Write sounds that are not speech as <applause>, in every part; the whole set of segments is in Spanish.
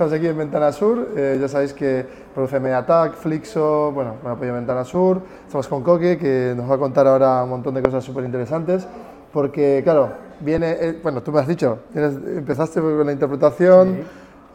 estamos aquí en Ventana Sur. Eh, ya sabéis que produce Mediatac, Flixo, bueno, con apoyo Ventana Sur. Estamos con Coque, que nos va a contar ahora un montón de cosas súper interesantes. Porque, claro, viene, eh, bueno, tú me has dicho, empezaste con la interpretación.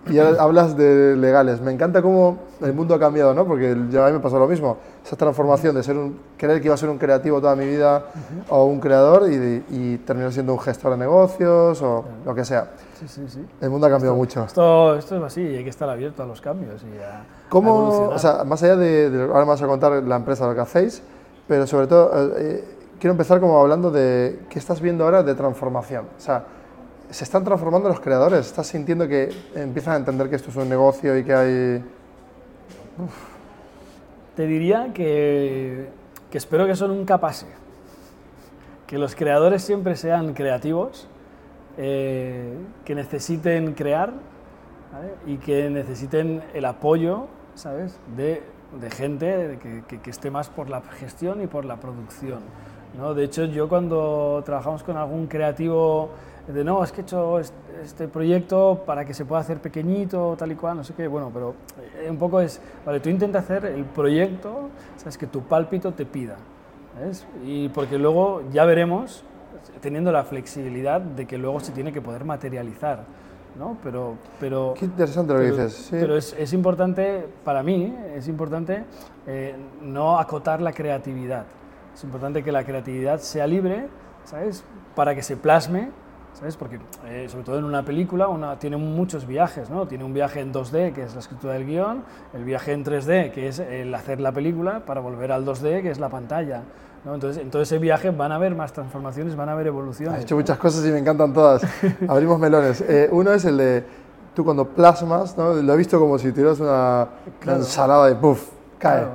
Y hablas de legales. Me encanta cómo el mundo ha cambiado, ¿no? Porque ya a mí me pasó lo mismo. Esa transformación de ser un, creer que iba a ser un creativo toda mi vida o un creador y, y, terminar siendo un gestor de negocios o lo que sea. Sí, sí, sí. El mundo ha cambiado mucho. Esto, esto es así hay que estar abierto a los cambios y a, ¿Cómo, o sea, más allá de, ahora me vas a contar la empresa, lo que hacéis, pero sobre todo eh, eh, quiero empezar como hablando de qué estás viendo ahora de transformación. O sea, se están transformando los creadores. Estás sintiendo que empiezan a entender que esto es un negocio y que hay... Te diría que, que espero que eso nunca pase. Que los creadores siempre sean creativos, eh, que necesiten crear y que necesiten el apoyo ¿sabes? De, de gente que, que, esté más por la gestión y por la producción. ¿no? De hecho, yo cuando trabajamos con algún creativo de no, es que he hecho este proyecto para que se pueda hacer pequeñito, tal y cual, no sé qué, bueno, pero eh, un poco es, vale, tú intenta hacer el proyecto, sabes, que tu pálpito te pida, ¿ves? Y porque luego ya veremos, teniendo la flexibilidad de que luego se tiene que poder materializar, ¿no? Pero, pero, Qué interesante lo que dices. Sí. Pero es, es, importante, para mí, es importante eh, no acotar la creatividad. Es importante que la creatividad sea libre, ¿sabes? Para que se plasme ¿sabes? Porque, eh, sobre todo en una película, una, tiene muchos viajes, ¿no? Tiene un viaje en 2D, que es la escritura del guion, el viaje en 3D, que es el hacer la película, para volver al 2D, que es la pantalla. ¿No? Entonces, en todo ese viaje van a haber más transformaciones, van a haber evoluciones. Has hecho muchas cosas y me encantan todas. <laughs> Abrimos melones. Eh, uno es el de, tú cuando plasmas, ¿no? lo he visto como si tuvieras una, ensalada de puff, cae.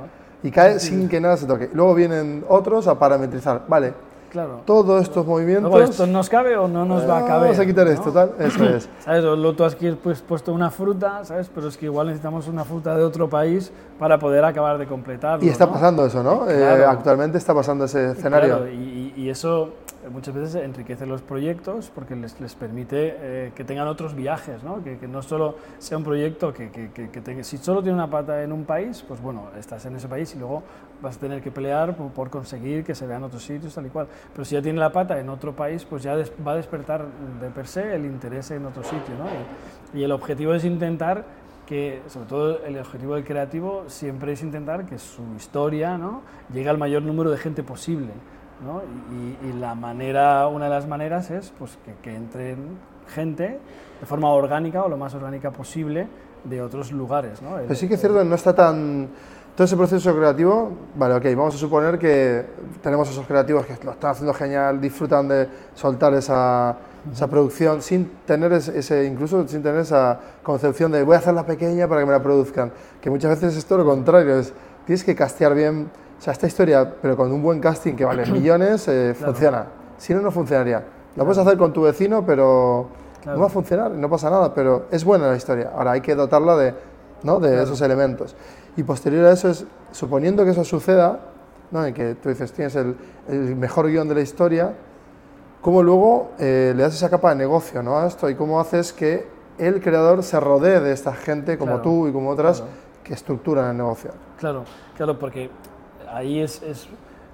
Y cae sin que nada se toque. Luego vienen otros a parametrizar. Vale, Claro. Todos estos movimientos. ¿Esto nos cabe o no nos va a caber? Vamos a quitar esto, tal. Eso <clears throat> es. ¿Sabes? O tú has pues, puesto una fruta, ¿sabes? Pero es que igual necesitamos una fruta de otro país para poder acabar de completarlo. Y está pasando eso, ¿no? Eh, actualmente está pasando ese escenario. Claro, y, y, eso muchas veces enriquece los proyectos porque les, les permite eh, que tengan otros viajes, ¿no? Que, que, no solo sea un proyecto que, que, que si solo tiene una pata en un país, pues bueno, estás en ese país y luego vas a tener que pelear por, por conseguir que se vean otros sitios, tal y cual. Pero si ya tiene la pata en otro país, pues ya va a despertar de per se el interés en otro sitio, ¿no? Y, y el objetivo es intentar que, sobre todo el objetivo del creativo, siempre es intentar que su historia ¿no? llegue al mayor número de gente posible. ¿No? Y, y, la manera, una de las maneras es pues, que, que entre gente de forma orgánica o lo más orgánica posible de otros lugares. ¿no? Pero sí que es cierto, no está tan... Todo ese proceso creativo, vale, ok, vamos a suponer que tenemos esos creativos que lo están haciendo genial, disfrutan de soltar esa, esa producción sin tener ese, incluso sin tener esa concepción de voy a hacerla pequeña para que me la produzcan, que muchas veces es todo lo contrario, es tienes que castear bien o sea, esta historia, pero con un buen casting que vale <clears throat> millones, eh, claro. funciona. Si no, no funcionaría. Lo claro. puedes hacer con tu vecino, pero claro. no va a funcionar, no pasa nada, pero es buena la historia. Ahora hay que dotarla de, ¿no? de esos elementos. Y posterior a eso es, suponiendo que eso suceda, ¿no? y que tú dices, tienes el, el mejor guion de la historia, ¿cómo luego eh, le das esa capa de negocio ¿no? a esto? Y cómo haces que el creador se rodee de esta gente como tú y como otras que estructuran el negocio. Claro, claro, porque ahí es, es,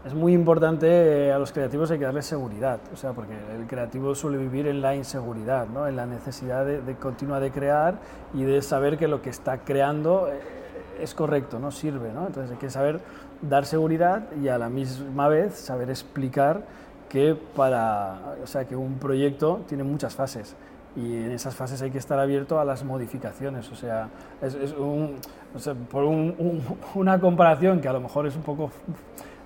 es, muy importante, eh, a los creativos hay que darles seguridad, o sea, porque el creativo suele vivir en la inseguridad, ¿no? en la necesidad de, de continua de crear y de saber que lo que está creando eh, es correcto, no sirve, ¿no? entonces hay que saber dar seguridad y a la misma vez saber explicar que para, o sea, que un proyecto tiene muchas fases y en esas fases hay que estar abierto a las modificaciones. O sea, es, es un, o sea por un, un, una comparación que a lo mejor es un poco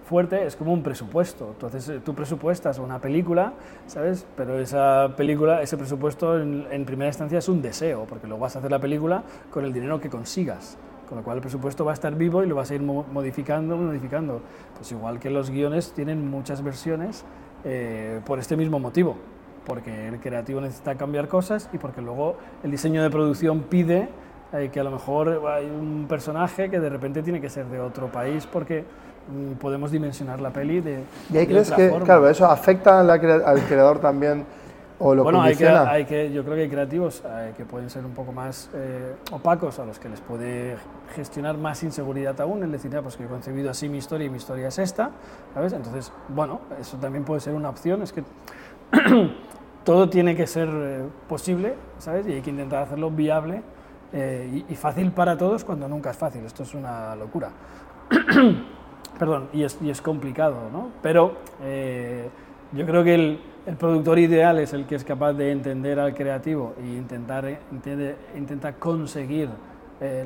fuerte, es como un presupuesto. Entonces tú presupuestas una película, ¿sabes? Pero esa película, ese presupuesto en, en primera instancia es un deseo, porque luego vas a hacer la película con el dinero que consigas. Con lo cual el presupuesto va a estar vivo y lo vas a ir modificando, modificando. Pues igual que los guiones tienen muchas versiones eh, por este mismo motivo porque el creativo necesita cambiar cosas y porque luego el diseño de producción pide eh, que a lo mejor hay un personaje que de repente tiene que ser de otro país porque mm, podemos dimensionar la peli de ¿Y ahí de crees otra que, forma. claro, eso afecta la, al creador también ¿O lo bueno, hay que, hay que, yo creo que hay creativos eh, que pueden ser un poco más eh, opacos, a los que les puede gestionar más inseguridad aún, el decir, "Ah, pues que he concebido así mi historia y mi historia es esta, ¿sabes? Entonces, bueno, eso también puede ser una opción, es que <clears throat> todo tiene que ser eh, posible, ¿sabes? Y hay que intentar hacerlo viable eh, y, fácil para todos cuando nunca es fácil, esto es una locura. <clears throat> Perdón, y es, y es complicado, ¿no? Pero eh, yo creo que el, el productor ideal es el que es capaz de entender al creativo y intentar, entiende- intenta conseguir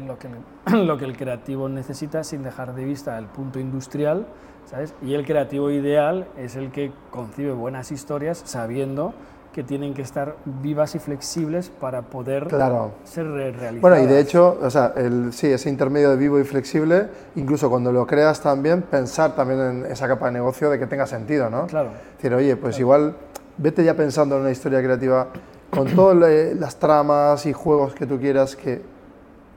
lo, que <clears throat> lo que el creativo necesita sin dejar de vista el punto industrial, ¿sabes? Y el creativo ideal es el que concibe buenas historias sabiendo que tienen que estar vivas y flexibles para poder Claro. ser re- realizadas. Bueno, y de hecho, o sea, el, sí, ese intermedio de vivo y flexible, incluso cuando lo creas también, pensar también en esa capa de negocio de que tenga sentido, ¿no? Claro. Es decir, oye, pues igual vete ya pensando en una historia creativa con todas las tramas y juegos que tú quieras que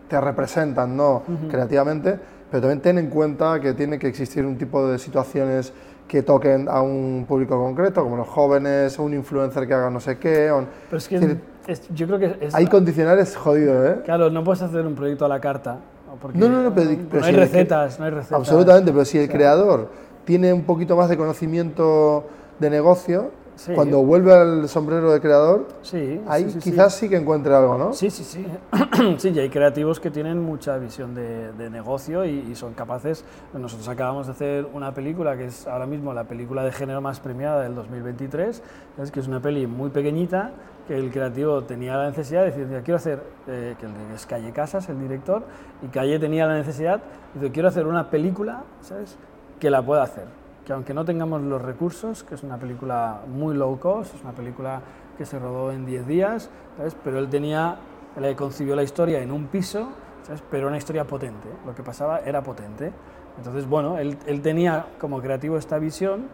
te representan, ¿no? Creativamente, pero también ten en cuenta que tiene que existir un tipo de situaciones que toquen a un público concreto, como los jóvenes, un influencer que haga no sé qué. o- Pero es que Es decir, es- yo creo que es, Hay condicionales jodidos, ¿eh? Claro, no puedes hacer un proyecto a la carta. ¿no? Porque No, no, no, pero- no pero hay si el recetas, no hay recetas. Absolutamente, pero si el creador tiene un poquito más de conocimiento de negocio, Sí. cuando vuelve al sombrero de creador, Sí, ahí sí, quizás sí. que encuentre algo, ¿no? Sí, sí, sí. <clears throat> sí, y hay creativos que tienen mucha visión de, de negocio y, y son capaces. Nosotros acabamos de hacer una película que es ahora mismo la película de género más premiada del 2023, es que es una peli muy pequeñita que el creativo tenía la necesidad de decir, "Mira, quiero hacer, eh, que es Calle Casas, el director, y Calle tenía la necesidad, dice, quiero hacer una película, ¿sabes?, que la pueda hacer que aunque no tengamos los recursos, que es una película muy low cost, es una película que se rodó en 10 días, ¿sabes? pero él tenía, él concibió la historia en un piso, ¿sabes? pero una historia potente, lo que pasaba era potente. Entonces, bueno, él, él tenía como creativo esta visión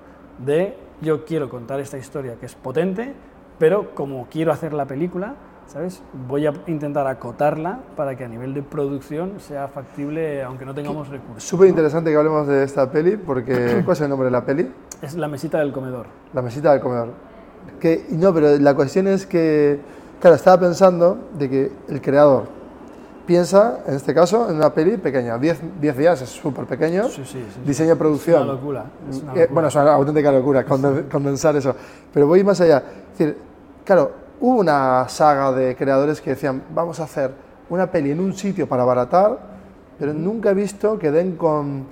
de yo quiero contar esta historia que es potente, pero como quiero hacer la película, ¿sabes? Voy a intentar acotarla para que a nivel de producción sea factible, aunque no tengamos recursos. Súper interesante que hablemos de esta peli, porque <clears throat> ¿cuál es el nombre de la peli? Es la mesita del comedor. La mesita del comedor. Que, no, pero la cuestión es que, claro, estaba pensando de que el creador piensa, en este caso, en una peli pequeña. 10 10 días es súper pequeño. Sí, sí, sí. Diseño producción. Es una locura. Es una Eh, locura. bueno, es una auténtica locura conden- condensar eso. Pero voy más allá. Es decir, claro, hubo una saga de creadores que decían, vamos a hacer una peli en un sitio para abaratar, pero nunca he visto que den con,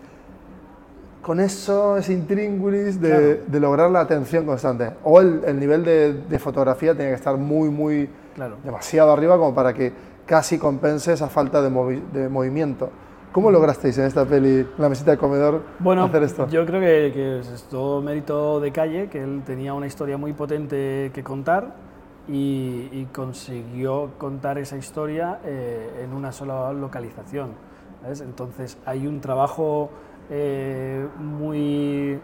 con eso, ese intríngulis de, Claro. de lograr la atención constante. O el, el nivel de, de fotografía tiene que estar muy, muy, Claro. demasiado arriba como para que casi compense esa falta de, movi- de movimiento. ¿Cómo lograsteis en esta peli, la mesita de comedor, Bueno, hacer esto? yo creo que, que es todo mérito de Calle, que él tenía una historia muy potente que contar y, y consiguió contar esa historia eh, en una sola localización. ¿sabes? Entonces hay un trabajo eh, muy,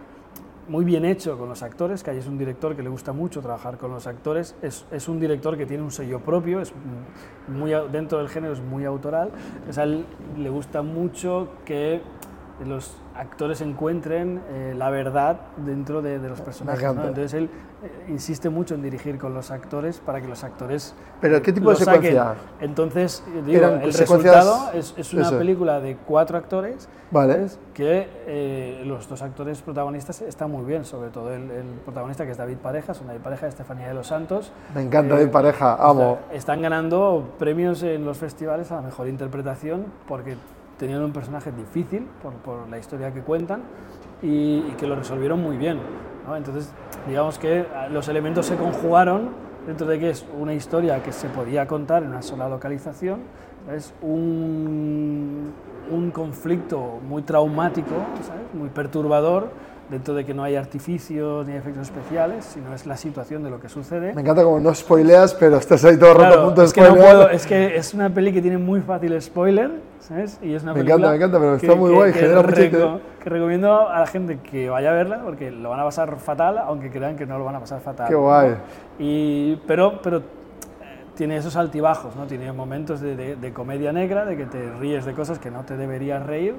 muy bien hecho con los actores. Calle es un director que le gusta mucho trabajar con los actores. Es, es un director que tiene un sello propio, es muy, dentro del género es muy autoral. O sea, le gusta mucho que los actores encuentren eh, la verdad dentro de, de los personajes. ¿no? Entonces él eh, insiste mucho en dirigir con los actores para que los actores ¿Pero qué tipo de saquen. secuencia? Entonces, eh, digo, el resultado es, es una eso. película de cuatro actores Vale. que eh, los dos actores protagonistas están muy bien, sobre todo el, el protagonista que es David Pareja, una David Pareja de Estefanía de los Santos. Me encanta Eh, mi pareja, amo. Está- están ganando premios en los festivales a la mejor interpretación porque tenían un personaje difícil por, por la historia que cuentan y, y que lo resolvieron muy bien. ¿no? Entonces, digamos que ah, los elementos se conjugaron dentro de que es una historia que se podía contar en una sola localización, es un, un conflicto muy traumático, ¿sabes? muy perturbador, dentro de que no hay artificios ni efectos especiales, sino es la situación de lo que sucede. Me encanta como no spoileas, pero estás ahí todo el rato a Claro, punto de es que no puedo, es que es una peli que tiene muy fácil spoiler, ¿sabes? Y es una Me encanta, me encanta, pero que- está muy que- guay, que genera reco-. Que recomiendo a la gente que vaya a verla porque lo van a pasar fatal, aunque crean que no lo van a pasar fatal. Qué guay. Y, pero, pero eh, tiene esos altibajos, ¿no? Tiene momentos de, de- de comedia negra, de que te ríes de cosas que no te deberías reír,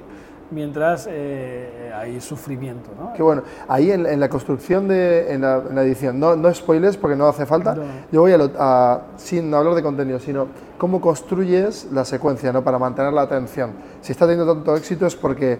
mientras eh, hay sufrimiento. ¿no? Qué bueno. Ahí en, en la construcción de en la, en la edición, no, no spoilers porque no hace falta. No. Yo voy a, lo- a- sin hablar de contenido, sino cómo construyes la secuencia, ¿no? Para mantener la atención. Si está teniendo tanto éxito es porque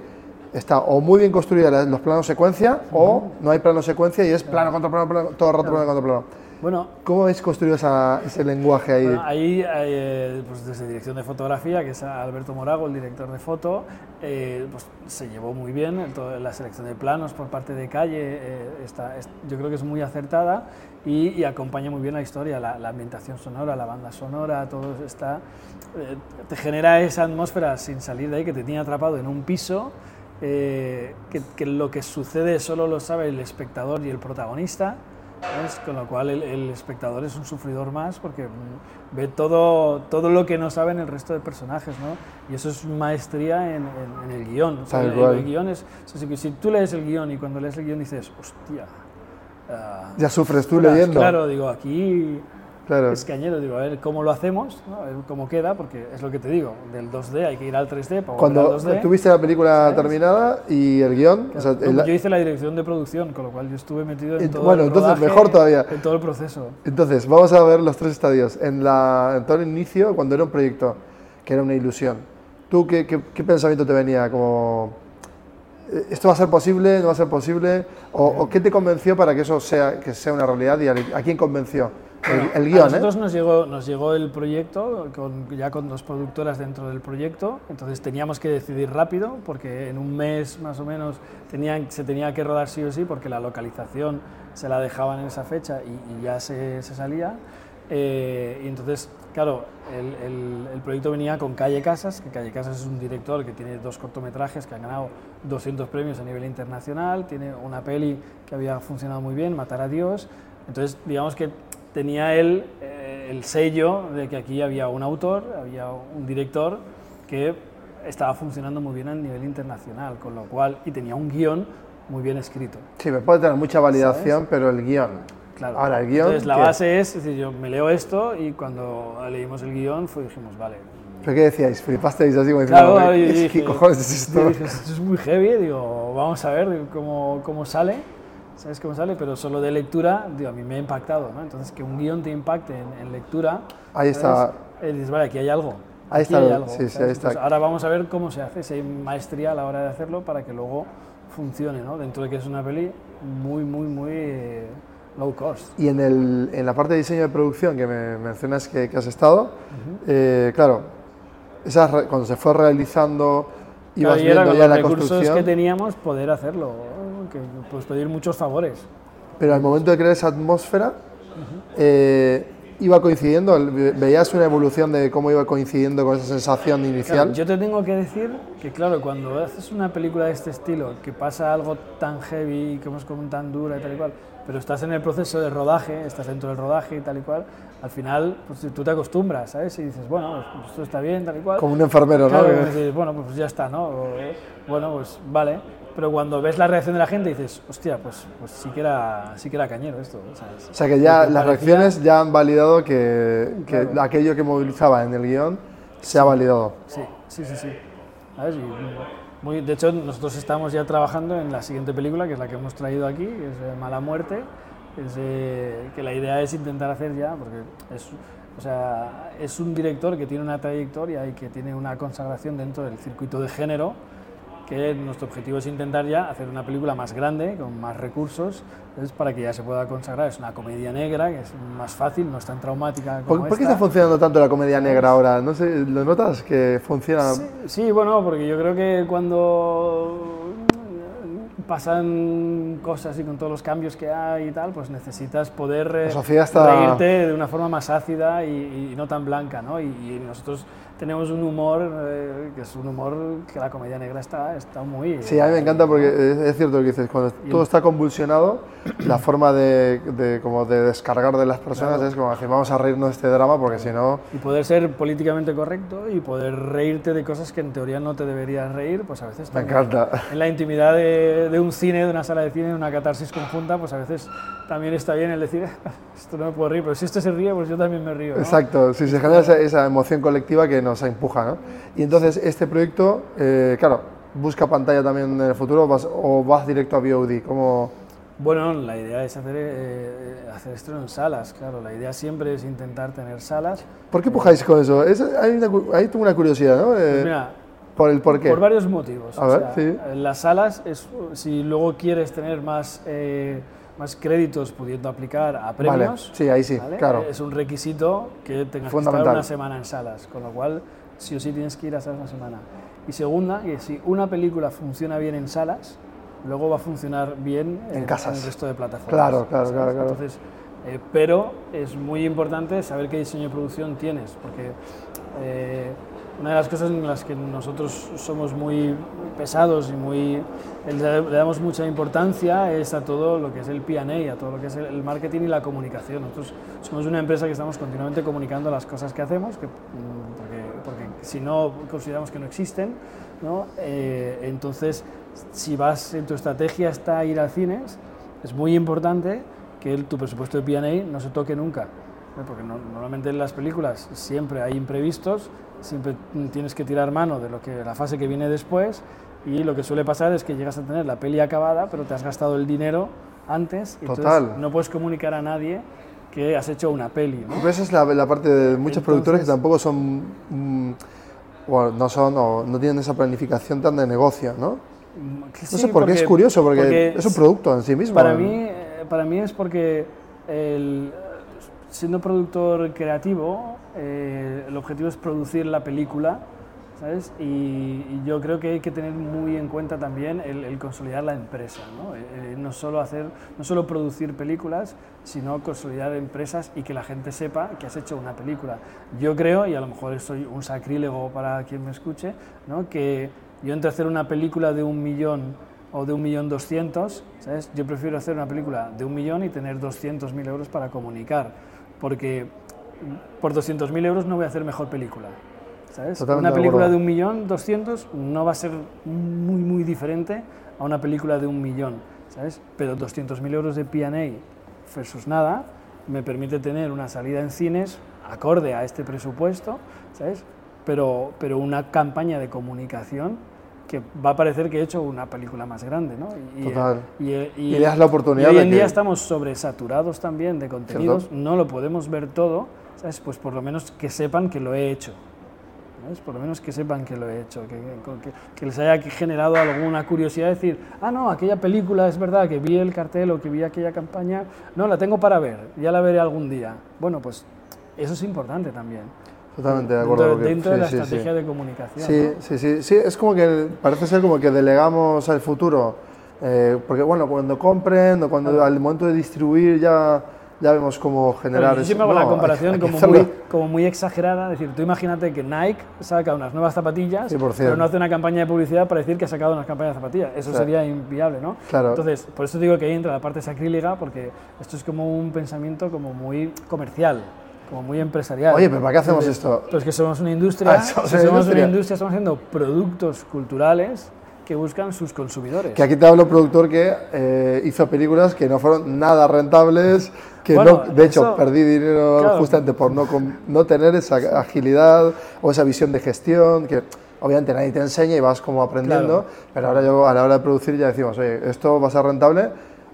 está o muy bien construida los planos secuencia o no hay plano secuencia y es plano contra plano, plano, todo el rato plano contra plano. Bueno, ¿Cómo habéis construido esa- ese lenguaje ahí? Bueno, ahí, eh, pues desde dirección de fotografía, que es Alberto Morago, el director de foto, eh, pues se llevó muy bien el- la selección de planos por parte de Calle, eh, está, es- yo creo que es muy acertada y, y acompaña muy bien la historia, la, la ambientación sonora, la banda sonora, todo está, te genera esa atmósfera sin salir de ahí que te tiene atrapado en un piso. que, que lo que sucede solo lo sabe el espectador y el protagonista, ¿sabes? Con lo cual el, el espectador es un sufridor más porque ve todo, todo lo que no saben el resto de personajes, ¿no? Y eso es maestría en, en- en el guion. O sea, el, el guion es, o sea, si, si tú lees el guion y cuando lees el guion dices, hostia... ah, Ya sufres tú leyendo. Claro, digo, aquí Claro. es cañero, digo, a ver cómo lo hacemos, ¿no? A ver cómo queda, porque es lo que te digo, del 2D hay que ir al 3D para Cuando al 2D. tuviste la película ¿sabes? terminada y el guion, o sea, el- yo hice la dirección de producción, con lo cual yo estuve metido en todo bueno, el entonces rodaje, mejor todavía. En todo el proceso. Entonces, vamos a ver los tres estadios. En, la, en todo el inicio, cuando era un proyecto, que era una ilusión, ¿tú qué, qué- qué pensamiento te venía? Como, eh, ¿esto va a ser posible? ¿No va a ser posible? ¿O, o qué te convenció para que eso sea, que sea una realidad? ¿Y a quién convenció? El, el a guion, ¿eh? nosotros nos, llegó, nos llegó el proyecto, con, ya con dos productoras dentro del proyecto, entonces teníamos que decidir rápido, porque en un mes más o menos tenían, se tenía que rodar sí o sí, porque la localización se la dejaban en esa fecha y, y ya se, se salía. Eh, y entonces, claro, el, el- el proyecto venía con Calle Casas, que Calle Casas es un director que tiene dos cortometrajes que han ganado 200 premios a nivel internacional, tiene una peli que había funcionado muy bien, Matar a Dios, entonces digamos que tenía él eh, el sello de que aquí había un autor, había un director que estaba funcionando muy bien a nivel internacional, con lo cual, y tenía un guion muy bien escrito. Sí, me puede tener mucha validación, pero el guion. Claro. Ahora, el guion. Entonces la ¿qué? base es, es decir, yo me leo esto y cuando leímos el guion fue, dijimos, vale. ¿Pero qué decíais? ¿Flipasteis así como diciendo, Claro, "¿Qué- y ¿qué, dije- cojones es esto? dije, esto es muy heavy, digo, vamos a ver cómo, cómo sale, ¿sabes cómo sale? Pero solo de lectura, digo, a mí me ha impactado, ¿no? Entonces, que un guion te impacte en, en lectura, Ahí está. ¿sabes? Eh, dices, vale, aquí hay algo. Ahí aquí está, hay algo", sí, sí, ahí está. Entonces, ahora vamos a ver cómo se hace, si hay maestría a la hora de hacerlo para que luego funcione, ¿no? Dentro de que es una peli muy, muy, muy eh, low cost. Y en, el, en la parte de diseño de producción que me mencionas que, que has estado, eh, claro, esas re- cuando se fue realizando, ibas Claro, y viendo ya los la recursos construcción, que teníamos poder hacerlo. Que pues pedir muchos favores. pero al momento de crear esa atmósfera, eh, iba coincidiendo, veías una evolución de cómo iba coincidiendo con esa sensación Claro, inicial. yo te tengo que decir que, claro, cuando haces una película de este estilo, que pasa algo tan heavy, que es como tan dura y tal y cual, pero estás en el proceso de rodaje, estás dentro del rodaje y tal y cual, al final pues, tú te acostumbras, ¿sabes? Y dices, bueno, pues, esto está bien, tal y cual. Como un enfermero, ¿no? Claro, dices, bueno, pues ya está, ¿no? O, bueno, pues vale. Pero cuando ves la reacción de la gente dices, hostia, pues, pues sí, que era, sí que era cañero esto, ¿sabes? O sea que ya las parecía- reacciones ya han validado que, que Claro. aquello que movilizaba en el guion se ha validado. Sí, sí, sí, sí. ¿Sabes? Y muy, de hecho, nosotros estamos ya trabajando en la siguiente película, que es la que hemos traído aquí, que es eh, Mala Muerte, es, eh, que la idea es intentar hacer ya, porque es, o sea, es un director que tiene una trayectoria y que tiene una consagración dentro del circuito de género, que nuestro objetivo es intentar ya hacer una película más grande, con más recursos, es para que ya se pueda consagrar. Es una comedia negra, que es más fácil, no es tan traumática como ¿Por, por qué está funcionando tanto la comedia negra ahora? No sé, ¿lo notas que funciona? Sí, sí, bueno, porque yo creo que cuando pasan cosas y con todos los cambios que hay y tal, pues necesitas poder eh, está- reírte de una forma más ácida y, y no tan blanca, ¿no? Y, y nosotros tenemos un humor eh, que es un humor que la comedia negra está, está muy... Sí, a mí me encanta porque es, es cierto lo que dices, cuando todo está convulsionado, <clears throat> la forma de, de- como de descargar de las personas es como decir, vamos a reírnos de este drama porque si no... Y poder ser políticamente correcto y poder reírte de cosas que en teoría no te deberías reír, pues a veces Me encanta. en la intimidad de, de un cine, de una sala de cine, de una catarsis conjunta, pues a veces también está bien el decir, <laughs> esto no me puedo reír, pero si este se ríe, pues yo también me río. ¿no? Exacto, sí, se genera esa, esa emoción colectiva que nos empuja, ¿no? Y entonces este proyecto, eh, claro, busca pantalla también en el futuro o vas, o vas directo a VOD? ¿Cómo... Bueno, la idea es hacer, eh, hacer esto en salas, claro. La idea siempre es intentar tener salas. ¿Por qué pujáis con eso? Es, hay una, ahí tengo una curiosidad, ¿no? Eh, Pues mira, por el por qué. por varios motivos. A O ver, sea, sí. en Las salas, es, si luego quieres tener más, eh, más créditos pudiendo aplicar a vale, premios, sí, ahí sí, ¿vale? claro. es un requisito que tengas que estar una semana en salas, con lo cual sí o sí tienes que ir a salas una semana. Y segunda, que si una película funciona bien en salas, luego va a funcionar bien En casas. el resto de plataformas. Claro, claro, claro. Entonces, eh, pero es muy importante saber qué diseño de producción tienes, porque eh, una de las cosas en las que nosotros somos muy pesados y muy le damos mucha importancia es a todo lo que es el P&A, a todo lo que es el- marketing y la comunicación. Nosotros somos una empresa que estamos continuamente comunicando las cosas que hacemos, que, mm, porque, porque si no consideramos que no existen, ¿no? Eh, entonces si vas en tu estrategia está ir al cines, es muy importante que el- tu presupuesto de P&A no se toque nunca. Porque no- normalmente en las películas siempre hay imprevistos, siempre tienes que tirar mano de lo que la fase que viene después y lo que suele pasar es que llegas a tener la peli acabada, pero te has gastado el dinero antes y entonces no puedes comunicar a nadie que has hecho una peli. ¿no? Pero esa es la, la parte de muchos productores que Entonces- tampoco son, mm, bueno, no son o no tienen esa planificación tan de negocio, ¿no? Que No sí, sé por qué es curioso, porque, porque es un producto en sí mismo. Para mí, eh, para mí es porque el- siendo productor creativo, eh, el objetivo es producir la película, ¿sabes? Y, y yo creo que hay que tener muy en cuenta también el, el consolidar la empresa, ¿no? Eh, eh, no solo hacer, no solo producir películas, sino consolidar empresas y que la gente sepa que has hecho una película. Yo creo, y a lo mejor soy un sacrílego para quien me escuche, ¿no? que yo entre hacer una película de un millón o de un millón doscientos, ¿sabes? Yo prefiero hacer una película de un millón y tener 200.000 euros para comunicar, porque por 200.000 euros no voy a hacer mejor película, ¿sabes? Totalmente una de película acuerdo. de un millón doscientos no va a ser muy, muy diferente a una película de un millón, ¿sabes? Pero 200.000 euros de P&A versus nada me permite tener una salida en cines acorde a este presupuesto, ¿sabes? Pero, pero una campaña de comunicación que va a parecer que he hecho una película más grande, ¿no? Y, Total. Y, y- Y le das la oportunidad y hoy en que- día estamos sobresaturados también de contenidos, no lo podemos ver todo, ¿sabes? Pues por lo menos que sepan que lo he hecho. ¿sabes? Por lo menos que sepan que lo he hecho, que, que- que les haya generado alguna curiosidad, decir, ah, no, aquella película es verdad, que vi el cartel o que vi aquella campaña, no, la tengo para ver, ya la veré algún día. Bueno, pues eso es importante también. Totalmente de acuerdo. Dentro, dentro de sí, la sí, sí. estrategia de comunicación. Sí, ¿no? sí, sí, sí, es como que parece ser como que delegamos al futuro, eh, porque bueno, cuando compren o cuando al momento de distribuir ya, ya vemos cómo generar yo siempre hago No, la hay- comparación hay que como, muy, como muy exagerada, es decir, tú imagínate que Nike saca unas nuevas zapatillas, 100%. pero no hace una campaña de publicidad para decir que ha sacado unas campañas de zapatillas, eso Claro. sería inviable, ¿no? Claro. Entonces, por eso digo que ahí entra la parte sacrílega, porque esto es como un pensamiento como muy comercial, como muy empresarial. Oye, pero ¿para qué hacemos esto? Pues que somos una industria, Ah, somos somos industria. una industria, estamos haciendo productos culturales que buscan sus consumidores. Que aquí te hablo productor que eh, hizo películas que no fueron nada rentables, que Bueno, no, de hecho eso- perdí dinero claro. justamente por no, no tener esa agilidad o esa visión de gestión, que obviamente nadie te enseña y vas como aprendiendo, Claro. pero ahora yo a la hora de producir ya decimos, oye, esto va a ser rentable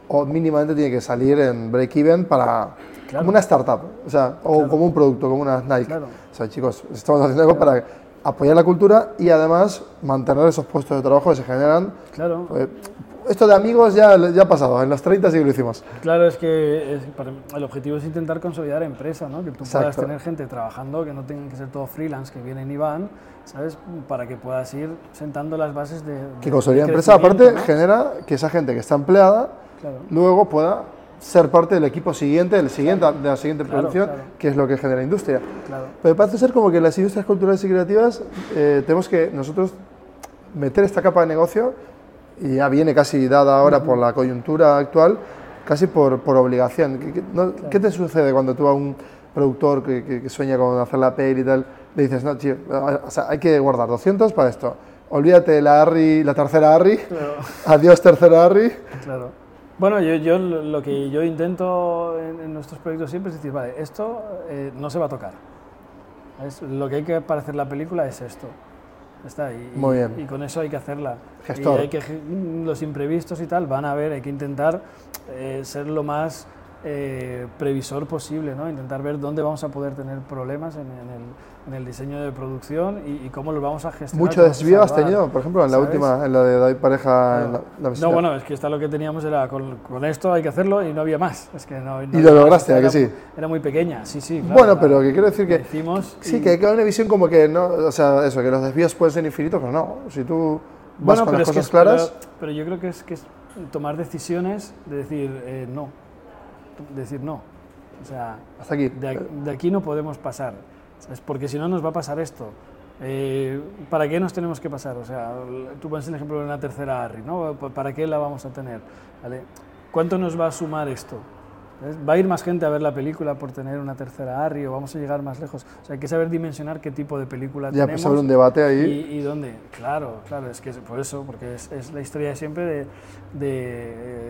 o mínimamente tiene que salir en break-even para... Claro. Como una startup, o sea, o como un producto, como una Nike. Claro. O sea, chicos, estamos haciendo algo para apoyar la cultura y además mantener esos puestos de trabajo que se generan Claro. eh, Esto de amigos ya, ya ha pasado, en los 30 sí que lo hicimos. Claro, es que es- para- el objetivo es intentar consolidar empresa, ¿no? que tú puedas Exacto. tener gente trabajando, que no tengan que ser todo freelance, que vienen y van, ¿sabes? Para que puedas ir sentando las bases de. de- Que consolidar empresa, aparte, ¿no? genera que esa gente que está empleada Claro. luego pueda ser parte del equipo siguiente, del siguiente, de la siguiente producción, claro. que es lo que genera industria. Pero parece ser como que las industrias culturales y creativas eh, tenemos que nosotros meter esta capa de negocio, y ya viene casi dada ahora por la coyuntura actual, casi por, por obligación. ¿Qué, qué- no- ¿qué te sucede cuando tú a un productor que, que- que sueña con hacer la peli y tal, le dices, no, tío, o sea, hay que guardar 200 para esto? Olvídate la ARRI, la tercera Claro. <laughs> adiós tercera. Claro. Bueno, yo, yo lo que yo intento en, en nuestros proyectos siempre es decir, vale, esto eh, no se va a tocar. ¿Sabes? Lo que hay que para hacer la película es esto. Está, y, Muy bien. y con eso hay que hacerla. Gestor. Y hay que, los imprevistos y tal van a ver, hay que intentar eh, ser lo más eh, previsor posible, ¿no? intentar ver dónde vamos a poder tener problemas en, en el, en el diseño de producción y, y cómo los vamos a gestionar. Mucho desvío has tenido, por ejemplo, en la última, en la de David Pareja, en la, la visita. No, bueno, es que esta lo que teníamos era con, con esto hay que hacerlo y no había más. Es que no, no Y lo lograste, ¿a era, que sí? Era muy pequeña, sí, sí. claro, bueno, pero que quiero decir que hicimos sí, y- que hay una visión como que no, o sea, eso, que los desvíos pueden ser infinitos, pero no. Si tú vas Bueno, con pero las es que cosas es- claras, Pero, pero yo creo que es, que es tomar decisiones de decir eh, no. Decir no. O sea, hasta aquí. de aquí no podemos pasar. ¿Sabes? Porque si no nos va a pasar esto. Eh, ¿Para qué nos tenemos que pasar? O sea, tú pones el ejemplo de una tercera ARRI, ¿no? ¿Pa- ¿Para qué la vamos a tener? ¿Vale? ¿Cuánto nos va a sumar esto? ¿Va a ir más gente a ver la película por tener una tercera ARRI o vamos a llegar más lejos? O sea, hay que saber dimensionar qué tipo de película Ya tenemos. pues haber un debate ahí. ¿Y, y dónde? Claro, claro, es que es por eso, porque es, es la historia de siempre de, de,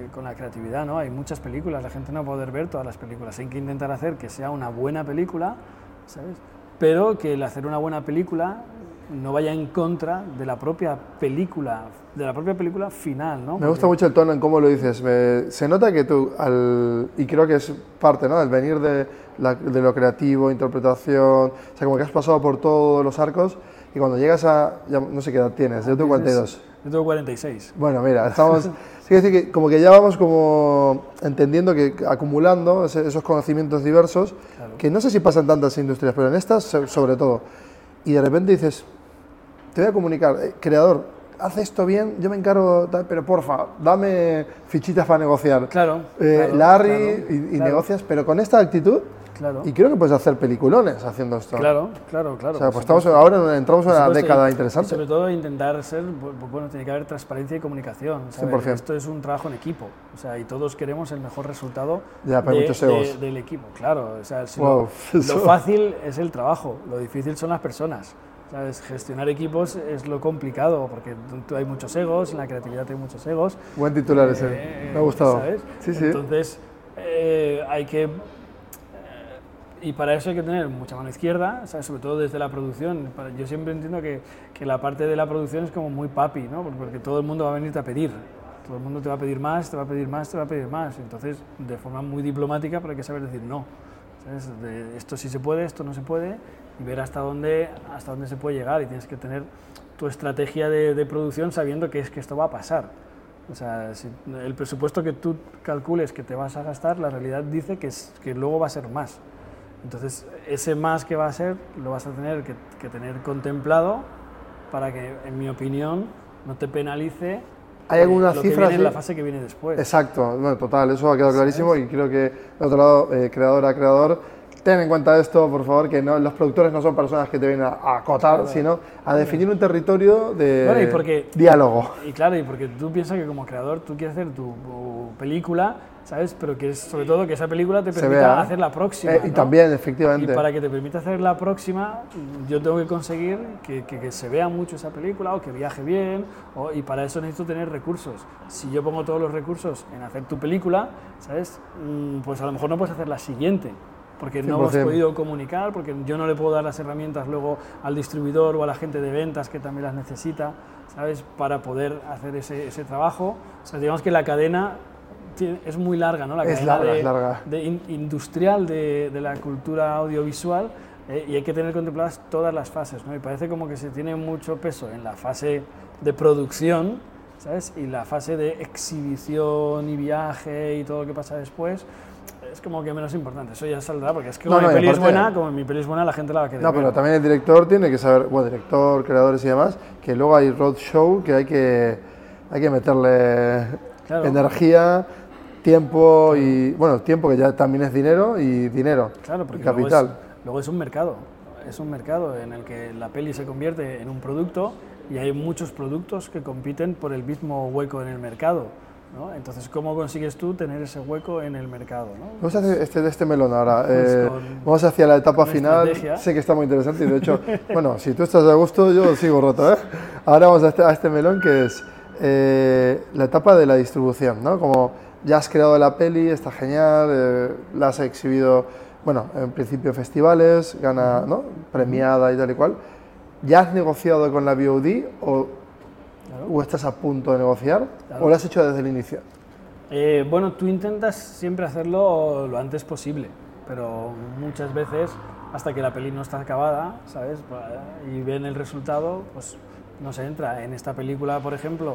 eh, con la creatividad, ¿no? Hay muchas películas, la gente no va a poder ver todas las películas, hay que intentar hacer que sea una buena película, ¿sabes? Pero que el hacer una buena película no vaya en contra de la propia película, de la propia película final, ¿no? Me gusta mucho el tono en cómo lo dices. Me- se nota que tú, al, y creo que es parte, ¿no? El venir de, la- de lo creativo, interpretación, o sea, como que has pasado por todos los arcos y cuando llegas a, ya no sé qué edad tienes, yo tengo 42. Yo tengo 46. Bueno, mira, estamos, <laughs> sí que decir que como que ya vamos como entendiendo que acumulando esos conocimientos diversos, Claro. que no sé si pasan tantas industrias, pero en estas so- sobre todo. Y de repente dices, te voy a comunicar, eh, creador, haz esto bien, yo me encargo, pero porfa, dame fichitas para negociar. Claro. Eh, claro, Larry claro, y, negocias, pero con esta actitud, Claro, y creo que puedes hacer peliculones haciendo esto. claro, claro, claro. O sea, pues estamos ahora en- entramos en una década y- interesante. y sobre todo intentar ser, bu- bu- bueno, tiene que haber transparencia y comunicación. ¿sabes? 100%. Esto es un trabajo en equipo, o sea, y todos queremos el mejor resultado Ya, de- muchos de- del equipo. Claro, o sea, si Wow, lo, <laughs> lo fácil es el trabajo, lo difícil son las personas. ¿sabes? Gestionar equipos es lo complicado, porque tú- hay muchos egos, en la creatividad hay muchos egos. Buen titular ese, Eh, me ha gustado. ¿sabes? Sí, sí. Entonces, eh, hay que. Y para eso hay que tener mucha mano izquierda, ¿sabes? sobre todo desde la producción. Yo siempre entiendo que, que la parte de la producción es como muy papi, ¿no? Porque- todo el mundo va a venirte a pedir. Todo el mundo te va a pedir más, te va a pedir más, te va a pedir más. Entonces, de forma muy diplomática, pero hay que saber decir no. De esto sí se puede, esto no se puede, y ver hasta dónde, hasta dónde se puede llegar. Y tienes que tener tu estrategia de, de producción sabiendo que es que esto va a pasar. O sea, si el presupuesto que tú calcules que te vas a gastar, la realidad dice que, es, que luego va a ser más. Entonces, ese más que va a ser, lo vas a tener que, que tener contemplado para que, en mi opinión, no te penalice ¿Hay eh, alguna lo que cifra viene en la fase que viene después. Exacto, bueno, total, eso ha quedado clarísimo y creo que, de otro lado, eh, creador a creador, ten en cuenta esto, por favor, que no, los productores no son personas que te vienen a, acotar, sino a definir un territorio de y porque- diálogo. Y claro, y porque tú piensas que como creador tú quieres hacer tu película, ¿sabes? Pero que es sobre todo que esa película te permita vea. hacer la próxima. Eh, y ¿no? también, Y efectivamente. para que te permita hacer la próxima, yo tengo que conseguir que, que- que se vea mucho esa película o que viaje bien, o- y para eso necesito tener recursos. Si yo pongo todos los recursos en hacer tu película, ¿sabes? Mm, Pues a lo mejor no puedes hacer la siguiente, porque no hemos 100%. podido comunicar, porque yo no le puedo dar las herramientas luego al distribuidor o a la gente de ventas que también las necesita, ¿sabes? Para poder hacer ese, ese trabajo. O sea, digamos que la cadena tiene- es muy larga, ¿no? La Es cadena larga, de, es larga. de in- industrial de, de la cultura audiovisual eh, y hay que tener contempladas todas las fases, ¿no? Y parece como que se tiene mucho peso en la fase de producción, ¿sabes? Y la fase de exhibición y viaje y todo lo que pasa después es como que menos importante. Eso ya saldrá porque es que No, como no, mi y peli es buena, como mi peli es buena, la gente la va a querer No, ver. pero también el director tiene que saber, bueno, director, creadores y demás, que luego hay roadshow que hay que, hay que meterle Claro. energía, tiempo y, bueno, tiempo que ya también es dinero y dinero, Claro, porque luego capital. es, luego es un mercado. Es un mercado en el que la peli se convierte en un producto y hay muchos productos que compiten por el mismo hueco en el mercado. ¿no? Entonces, ¿cómo consigues tú tener ese hueco en el mercado? ¿no? Vamos a hacer este, este melón ahora. Pues Eh, con- vamos hacia la etapa final. estrategia. Sé que está muy interesante y de hecho, <laughs> bueno, si tú estás de gusto, yo sigo roto. ¿eh? Ahora vamos a este, a este melón que es eh, la etapa de la distribución. ¿no? Como ya has creado la peli, está genial, eh, la has exhibido, bueno, en principio festivales, gana, ¿no? premiada y tal y cual. ¿ya has negociado con la VOD o, o estás a punto de negociar o lo has hecho desde el inicio? Eh, bueno, tú intentas siempre hacerlo lo antes posible, pero muchas veces hasta que la peli no está acabada, ¿sabes? Y ven el resultado, pues no se entra. En esta película, por ejemplo,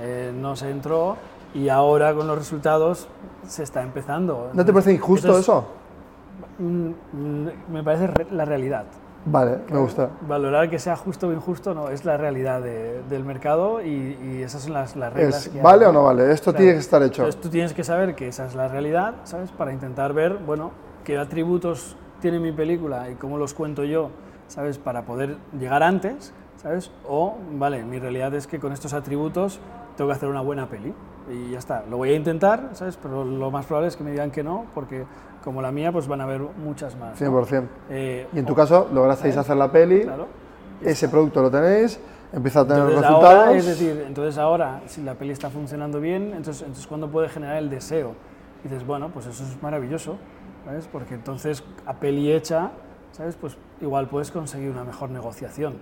eh, no se entró y ahora con los resultados se está empezando. ¿No te parece injusto eso? Mm, mm, me parece la realidad. Vale, me gusta. Valorar que sea justo o injusto no, es la realidad del mercado y, esas son las, las reglas. Es, ¿Vale o no vale? Esto tiene que estar hecho. Entonces tú tienes que saber que esa es la realidad, ¿sabes? Para intentar ver, bueno, qué atributos tiene mi película y cómo los cuento yo, ¿sabes? Para poder llegar antes, ¿sabes? O, vale, mi realidad es que con estos atributos tengo que hacer una buena peli y ya está. Lo voy a intentar, ¿sabes? Pero lo más probable es que me digan que no, porque como la mía, pues van a haber muchas más. 100%. Eh, y en tu caso, lograsteis hacer la peli, ese producto lo tenéis, empieza a tener resultados. es decir, entonces ahora, si la peli está funcionando bien, entonces, entonces ¿cuándo puede generar el deseo? Y dices, bueno, pues eso es maravilloso, ¿sabes? Porque entonces, a peli hecha, ¿sabes? Pues igual puedes conseguir una mejor negociación.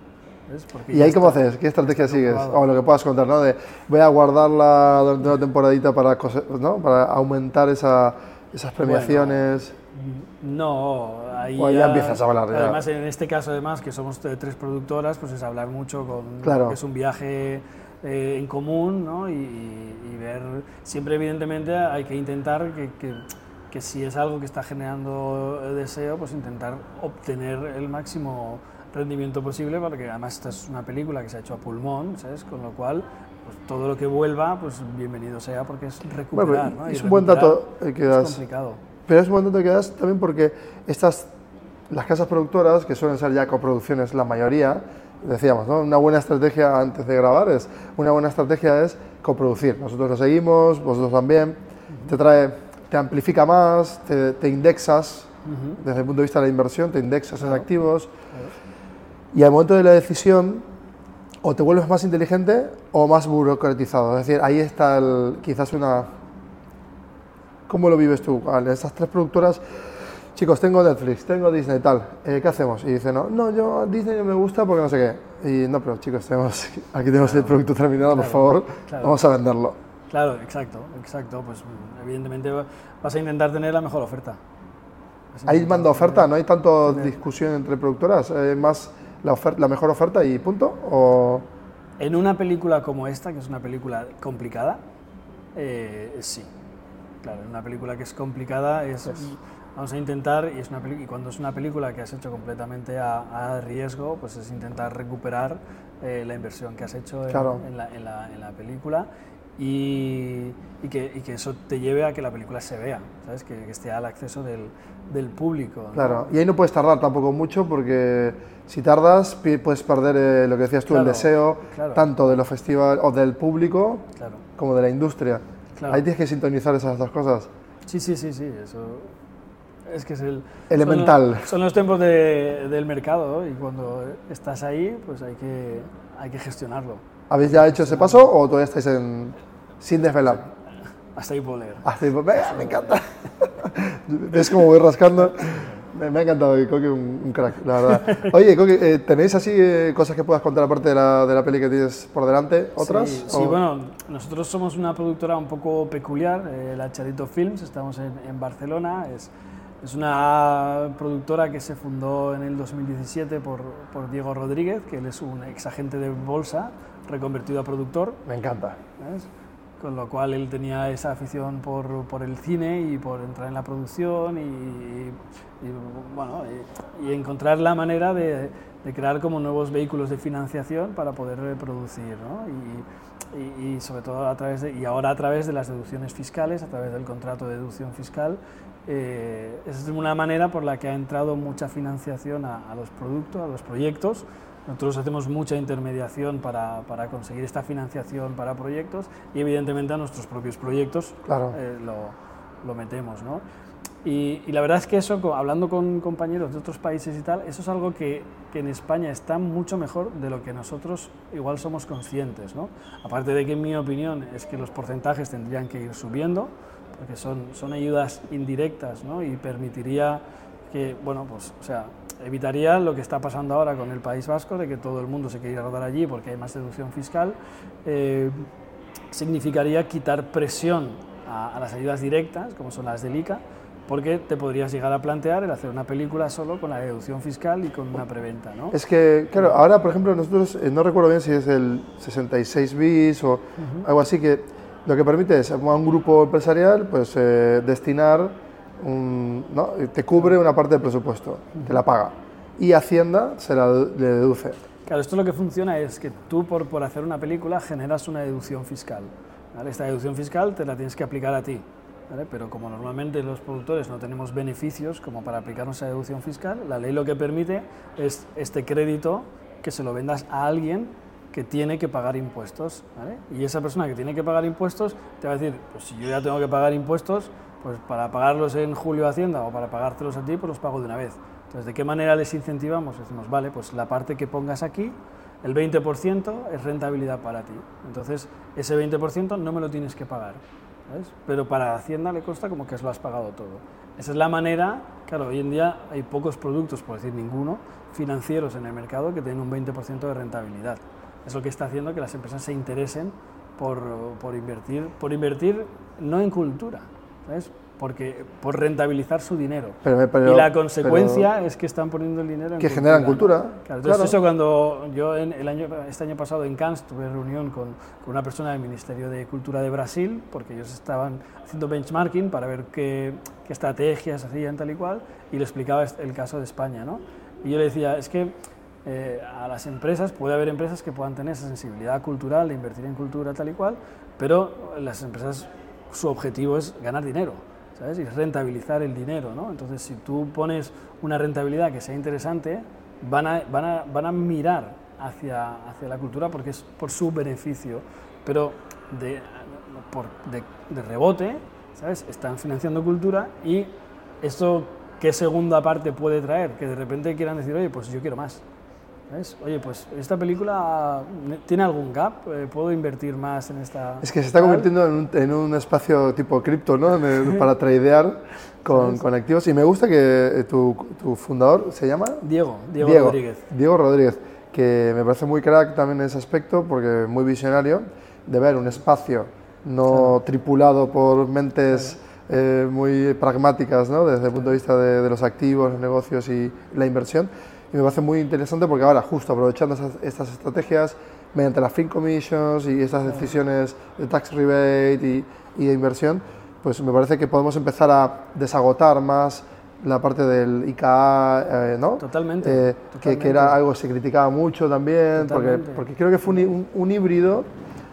¿Y ahí cómo haces? ¿Qué estrategia sigues? O lo que puedas contar, ¿no? De voy a guardarla durante una temporadita para, ¿no? para aumentar esa, esas premiaciones. no, ahí o ya, empiezas a hablar. Además, en este caso, además, que somos tres productoras, pues es hablar mucho con claro. es un viaje eh, en común, ¿no? Y, ver, siempre evidentemente hay que intentar que, que, que si es algo que está generando deseo, pues intentar obtener el máximo rendimiento posible, porque además esta es una película que se ha hecho a pulmón, ¿sabes? Con lo cual, pues, todo lo que vuelva, pues bienvenido sea, porque es recuperar, ¿no? Es un buen dato que das. Es complicado. Pero es un buen dato que das también porque estas, las casas productoras, que suelen ser ya coproducciones la mayoría, decíamos, ¿no? Una buena estrategia antes de grabar es, una buena estrategia es coproducir. Nosotros lo seguimos, vosotros también, te trae, te amplifica más, te, indexas, desde el punto de vista de la inversión, te indexas en activos. Y al momento de la decisión, o te vuelves más inteligente o más burocratizado. Es decir, ahí está el, quizás una... ¿Cómo lo vives tú? Vale, estas tres productoras, chicos, tengo Netflix, tengo Disney y tal, eh, ¿qué hacemos? Y dice, no, no, yo Disney no me gusta porque no sé qué. Y no, pero chicos, tenemos, <laughs> aquí tenemos el producto terminado, por favor, vamos a venderlo. Claro, exacto, exacto. Pues evidentemente vas a intentar tener la mejor oferta. Ahí manda oferta, no hay tanto discusión entre productoras, eh, más la, oferta, la mejor oferta y punto? O... En una película como esta, que es una película complicada, eh, sí. Claro, en una película que es complicada es, vamos a intentar, y, es una y cuando es una película que has hecho completamente a, riesgo, pues es intentar recuperar eh, la inversión que has hecho en, la, en, la, en la, película y, y, que, y, que, eso te lleve a que la película se vea, ¿sabes? Que, que esté al acceso del, del público. Claro, y ahí no puedes tardar tampoco mucho porque si tardas puedes perder eh, lo que decías tú, el deseo tanto de los festivales o del público como de la industria. Ahí tienes que sintonizar esas dos cosas. Sí, sí, sí, sí, eso es que es el... Elemental. Son los, tiempos del mercado y cuando estás ahí, pues hay que, hay que gestionarlo. ¿Habéis ya hecho ese paso o todavía estáis en, sin desvelar? Hasta ahí puedo leer. Hasta ahí Venga, me encanta. <laughs> <laughs> ¿Ves cómo voy rascando? <laughs> Me, ha encantado, Coque, un, un, crack, la verdad. <laughs> Oye, Coque, eh, ¿tenéis así eh, cosas que puedas contar aparte de la, de la peli que tienes por delante? ¿Otras? Sí, bueno, nosotros somos una productora un poco peculiar, eh, la Charito Films, estamos en, en Barcelona. Es, es una productora que se fundó en el 2017 por, por Diego Rodríguez, que él es un ex agente de bolsa reconvertido a productor. Me encanta. Con lo cual él tenía esa afición por, por el cine y por entrar en la producción y, bueno, y, encontrar la manera de, crear como nuevos vehículos de financiación para poder reproducir. ¿no? Y, sobre todo a través de, y ahora a través de las deducciones fiscales, a través del contrato de deducción fiscal, eh, es una manera por la que ha entrado mucha financiación a los productos, a los proyectos, nosotros hacemos mucha intermediación para, para, conseguir esta financiación para proyectos y evidentemente a nuestros propios proyectos claro. eh, lo, lo, metemos. ¿no? Y, y, la verdad es que eso, hablando con compañeros de otros países y tal, eso es algo que, que, en España está mucho mejor de lo que nosotros igual somos conscientes. ¿no? Aparte de que en mi opinión es que los porcentajes tendrían que ir subiendo, porque son, son ayudas indirectas ¿no? y permitiría que, bueno, pues, o sea, evitaría lo que está pasando ahora con el País Vasco, de que todo el mundo se quiere rodar allí porque hay más deducción fiscal. Eh, significaría quitar presión a, a, las ayudas directas, como son las del ICA, porque te podrías llegar a plantear el hacer una película solo con la deducción fiscal y con una preventa. ¿no? Es que, claro, ahora, por ejemplo, nosotros, eh, no recuerdo bien si es el 66 bis o algo así, que lo que permite es a un grupo empresarial pues, eh, destinar, un, ¿no? te cubre una parte del presupuesto, te la paga, y Hacienda se la le deduce. Claro, esto lo que funciona es que tú por, por hacer una película generas una deducción fiscal. ¿vale? Esta deducción fiscal te la tienes que aplicar a ti. ¿vale? Pero como normalmente los productores no tenemos beneficios como para aplicarnos esa deducción fiscal, la ley lo que permite es este crédito que se lo vendas a alguien que tiene que pagar impuestos. ¿vale? Y esa persona que tiene que pagar impuestos te va a decir, pues si yo ya tengo que pagar impuestos, pues para pagarlos en julio a Hacienda o para pagártelos a ti, pues los pago de una vez. Entonces, ¿de qué manera les incentivamos? Decimos, vale, pues la parte que pongas aquí, el 20% es rentabilidad para ti. Entonces, ese 20% no me lo tienes que pagar. ¿sabes? Pero para Hacienda le consta como que lo has pagado todo. Esa es la manera, claro, hoy en día hay pocos productos, por decir ninguno, financieros en el mercado que tienen un 20% de rentabilidad. Es lo que está haciendo que las empresas se interesen por, por invertir, por invertir no en cultura, Porque, por rentabilizar su dinero. Pero, pero, y la consecuencia pero, es que están poniendo el dinero en que cultura, generan cultura. ¿no? Claro, entonces claro. eso cuando yo en el año, este año pasado en Cannes tuve reunión con, con, una persona del Ministerio de Cultura de Brasil, porque ellos estaban haciendo benchmarking para ver qué, qué estrategias hacían tal y cual, y le explicaba el caso de España. ¿no? Y yo le decía, es que eh, a las empresas, puede haber empresas que puedan tener esa sensibilidad cultural de invertir en cultura tal y cual, pero las empresas, su objetivo es ganar dinero, ¿sabes? Y rentabilizar el dinero, ¿no? Entonces, si tú pones una rentabilidad que sea interesante, van a, van a, van a mirar hacia, hacia la cultura porque es por su beneficio, pero de, por, de, rebote, ¿sabes? Están financiando cultura y esto, ¿qué segunda parte puede traer? Que de repente quieran decir, oye, pues yo quiero más. ¿Ves? Oye, pues esta película tiene algún gap, eh, puedo invertir más en esta. Es que se está convirtiendo en un, en un espacio tipo cripto, ¿no? <laughs> Para tradear con, con, activos. Y me gusta que tu, tu, fundador se llama Diego, Diego, Diego Rodríguez. Diego Rodríguez, que me parece muy crack también en ese aspecto, porque muy visionario de ver un espacio no claro. tripulado por mentes. Claro. Eh, muy pragmáticas ¿no? desde el punto de vista de, de los activos, los negocios y la inversión, y me parece muy interesante porque ahora, justo aprovechando esas, estas estrategias, mediante las fin commissions y estas decisiones de tax rebate y, y, de inversión, pues me parece que podemos empezar a desagotar más la parte del IKA, eh, ¿no? Totalmente, eh, totalmente. Que, que, era algo que se criticaba mucho también, porque, porque, creo que fue un, un, un híbrido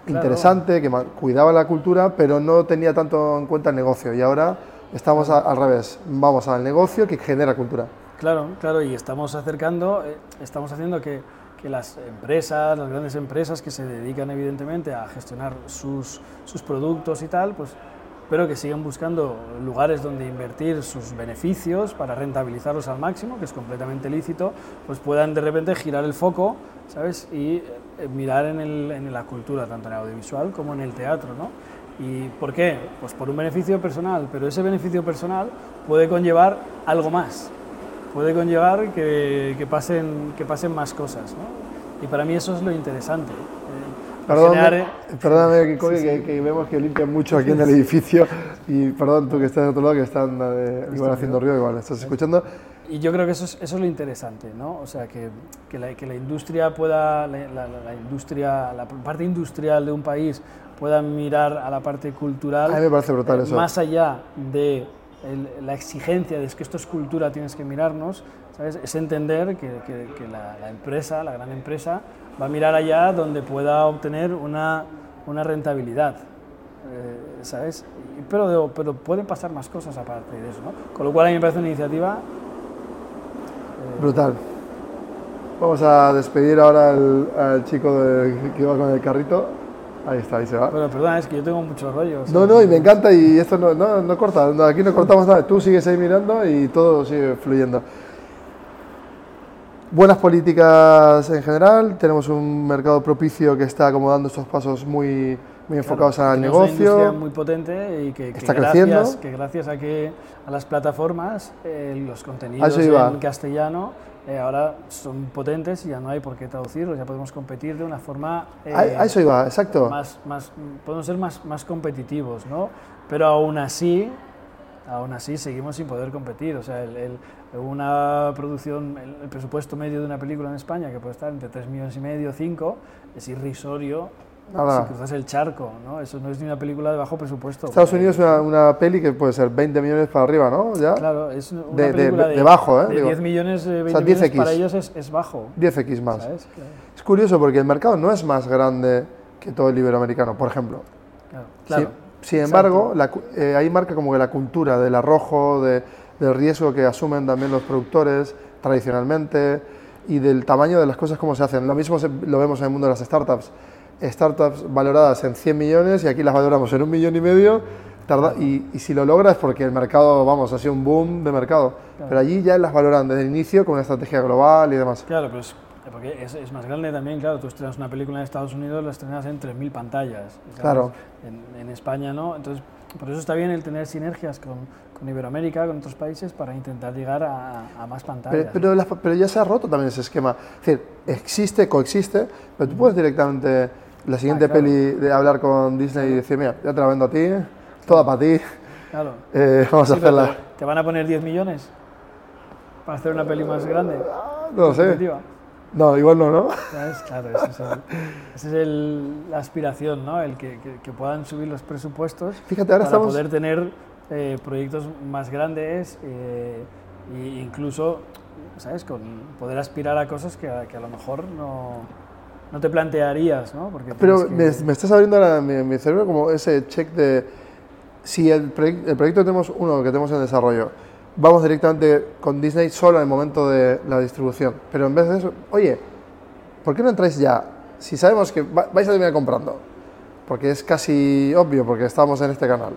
claro. interesante, que cuidaba la cultura, pero no tenía tanto en cuenta el negocio. Y ahora estamos a, al revés, vamos al negocio que genera cultura. Claro, claro, y estamos acercando, eh, estamos haciendo que, que, las empresas, las grandes empresas que se dedican evidentemente a gestionar sus, sus productos y tal, pues, pero que sigan buscando lugares donde invertir sus beneficios para rentabilizarlos al máximo, que es completamente lícito, pues puedan de repente girar el foco, ¿sabes? Y eh, mirar en, el, en la cultura, tanto en el audiovisual como en el teatro, ¿no? ¿Y por qué? Pues por un beneficio personal, pero ese beneficio personal puede conllevar algo más, puede conllevar que, que, pasen, que pasen más cosas. ¿no? Y para mí eso es lo interesante. Eh, perdóname, perdóname que, sí, que, que, vemos que limpian mucho aquí en el edificio y perdón tú que estás de otro lado que están eh, igual haciendo ruido, igual estás escuchando. Y yo creo que eso es, eso es lo interesante, ¿no? O sea, que, que, la, la industria pueda, la, la, la, industria, la parte industrial de un país pueda mirar a la parte cultural. A mí me parece brutal eh, eso. Más allá de el, la exigencia de que esto es cultura, tienes que mirarnos, ¿sabes? es entender que, que, que la, la, empresa, la gran empresa, va a mirar allá donde pueda obtener una, una rentabilidad. Eh, ¿sabes? Pero, pero pueden pasar más cosas aparte de eso, ¿no? Con lo cual a mí me parece una iniciativa... Eh, Brutal. Vamos a despedir ahora al, al chico de, que iba con el carrito. Ahí está, ahí se va. Bueno, perdón, es que yo tengo muchos rollos. No, no, y me encanta y esto no, no, no corta, no, aquí no cortamos nada, tú sigues ahí mirando y todo sigue fluyendo. Buenas políticas en general, tenemos un mercado propicio que está acomodando estos pasos muy, muy enfocados claro, al negocio. Una muy potente y que, que está gracias, creciendo. que gracias a que a las plataformas eh, los contenidos en castellano eh, ahora son potentes y ya no hay por qué traducirlos, ya podemos competir de una forma... a, a eh, eso iba, exacto. Más, más, podemos ser más, más competitivos, ¿no? Pero aún así, aún así seguimos sin poder competir. O sea, el, el- una producción, el, el presupuesto medio de una película en España, que puede estar entre 3 millones y medio, 5, es irrisorio Nada. si cruzas el charco, ¿no? Eso no es ni una película de bajo presupuesto. Estados Unidos es una, una peli que puede ser 20 millones para arriba, ¿no? ¿Ya? Claro, es una De- de- película de bajo, ¿eh? De Digo, 10 millones, eh, 20 sea, millones 10X. para ellos es, es bajo. 10x más. ¿sabes? Claro, Es curioso porque el mercado no es más grande que todo el iberoamericano, por ejemplo. claro, Sí- claro. Sin, embargo, la eh, ahí marca como que la cultura del arrojo, de- del riesgo que asumen también los productores tradicionalmente y del tamaño de las cosas como se hacen. Lo mismo se- lo vemos en el mundo de las startups. Startups valoradas en 100 millones y aquí las valoramos en un millón y medio. tarda- y, y si lo logras es porque el mercado, vamos, ha sido un boom de mercado. Pero allí ya las valoran desde el inicio con una estrategia global y demás. Claro, pero es, porque es, es más grande también, claro, tú estrenas una película en Estados Unidos, la estrenas en 3.000 pantallas. ¿sabes? Claro. En, en España no, entonces por eso está bien el tener sinergias con, con Iberoamérica, con otros países, para intentar llegar a, a más pantallas. Pero, pero, las- pero ya se ha roto también ese esquema. Es decir, existe, coexiste, pero tú puedes directamente la siguiente Ah, claro. peli de hablar con Disney y decir, mira, ya te la vendo a ti, toda para ti, Claro. eh, vamos a Sí, hacerla. te, te van a poner 10 millones para hacer una peli más grande. No sé. No, igual no, ¿no? ¿Sabes? Claro, esa es, el- esa es el- la aspiración, ¿no? El que, que- que puedan subir los presupuestos Fíjate, ahora para estamos... poder tener eh, proyectos más grandes e incluso, ¿sabes? Con poder aspirar a cosas que, a- que a lo mejor no, no te plantearías, ¿no? Porque Pero que- me, me estás abriendo ahora mi, mi cerebro como ese check de si el, proyec- el proyecto que tenemos uno que tenemos en desarrollo, vamos directamente con Disney solo en el momento de la distribución. Pero en vez de eso, oye, ¿por qué no entráis ya? Si sabemos que va- vais a terminar comprando, porque es casi obvio, porque estamos en este canal.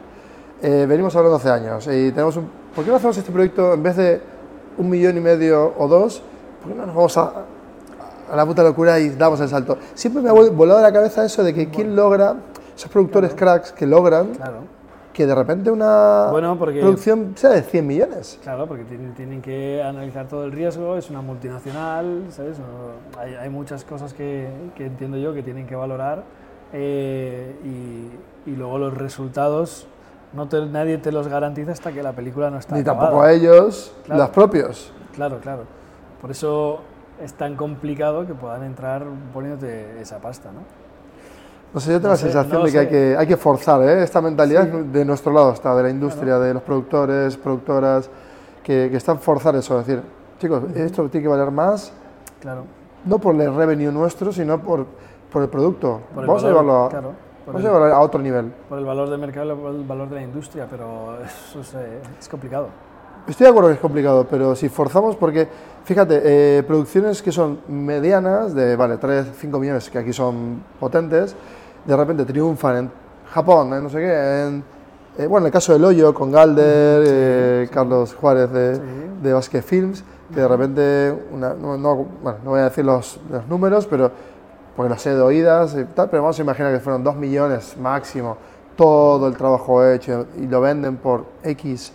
Eh, venimos hablando hace años y tenemos un... ¿Por qué no hacemos este proyecto en vez de un millón y medio o dos? ¿Por qué no nos vamos a, a la puta locura y damos el salto? Siempre me ha vol- volado a la cabeza eso de que quién logra, esos productores cracks que logran Claro, que de repente una Bueno, porque- producción sea de 100 millones. claro, porque tienen, tienen que analizar todo el riesgo, es una multinacional, ¿sabes? No- hay, hay muchas cosas que, que entiendo yo que tienen que valorar eh, y, y luego los resultados no te- nadie te los garantiza hasta que la película no está Ni acabada. tampoco a ellos, Claro. los propios. Claro, claro. Por eso es tan complicado que puedan entrar poniéndote esa pasta, ¿no? No sé, yo tengo No la sé, sensación no de que hay, que hay que forzar ¿eh? esta mentalidad Sí. de nuestro lado está, de la industria, de los productores, productoras, que, que están forzar eso, es decir, chicos, esto tiene que valer más, Claro. no por el revenue nuestro, sino por, por el producto. Por el vamos valor, a llevarlo a, claro, por el- a otro nivel. Por el valor del mercado y el valor de la industria, pero eso es, eh, es complicado. Estoy de acuerdo que es complicado, pero si forzamos, porque fíjate, eh, producciones que son medianas, de vale, 3, 5 millones, que aquí son potentes, de repente triunfan en Japón, en no sé qué, en, eh, bueno, en el caso del Hoyo, con Galder, eh, Carlos Juárez de, Sí. de Basque Films, que de repente, una- no, no- bueno, no voy a decir los, los números, pero porque los sé de oídas y tal, pero vamos a imaginar que fueron 2 millones máximo, todo el trabajo hecho y lo venden por X.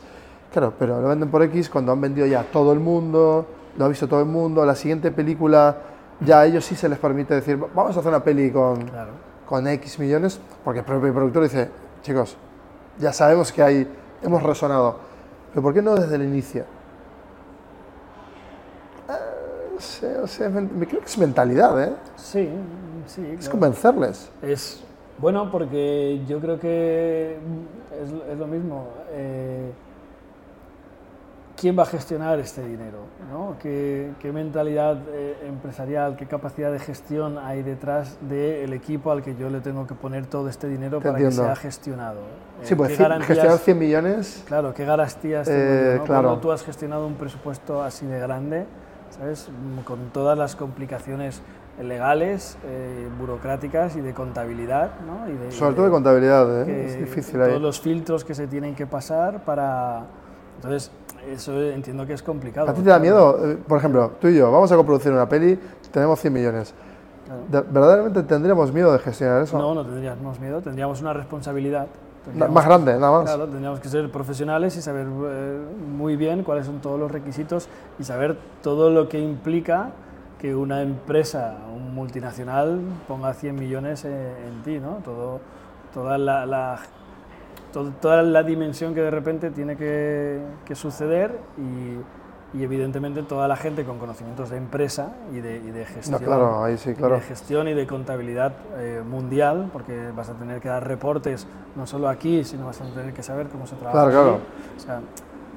Claro, pero lo venden por X cuando han vendido ya todo el mundo, lo ha visto todo el mundo, la siguiente película ya a ellos sí se les permite decir, vamos a hacer una peli con, Claro. con X millones, porque el propio productor dice, chicos, ya sabemos que hay, hemos resonado, pero ¿por qué no desde el inicio? No sé, men- me creo que es mentalidad, ¿eh? Sí, sí. Es convencerles. Es bueno porque yo creo que es, es lo mismo. eh, ¿Quién va a gestionar este dinero? ¿no? ¿Qué, qué mentalidad eh, empresarial, qué capacidad de gestión hay detrás del equipo al que yo le tengo que poner todo este dinero Te para que entiendo. sea gestionado? Eh, Sí, pues ¿qué cien- garantías- gestionar 100 millones, Claro, ¿qué garantías tengo Eh, yo, ¿no? claro. Cuando tú has gestionado un presupuesto así de grande, ¿sabes? Mm, Con todas las complicaciones legales, eh, burocráticas y de contabilidad, ¿no? Y de- sobre todo de contabilidad, ¿eh? que es difícil todos ahí. los filtros que se tienen que pasar para... Entonces, eso entiendo que es complicado. ¿A ti te da miedo? Eh, Por ejemplo, tú y yo, vamos a coproducir una peli, tenemos 100 millones. Claro. ¿De- ¿Verdaderamente tendríamos miedo de gestionar eso? No, no tendríamos miedo, tendríamos una responsabilidad. más grande, nada más. Claro, tendríamos que ser profesionales y saber eh, muy bien cuáles son todos los requisitos y saber todo lo que implica que una empresa, un multinacional, ponga 100 millones en, ti, ¿no? Todo, toda, la, toda la dimensión que de repente tiene que, que suceder y y evidentemente toda la gente con conocimientos de empresa y de, y de gestión, claro, ahí sí, claro. y de gestión y de contabilidad eh, mundial, porque vas a tener que dar reportes no solo aquí, sino vas a tener que saber cómo se trabaja. Claro, claro. O sea,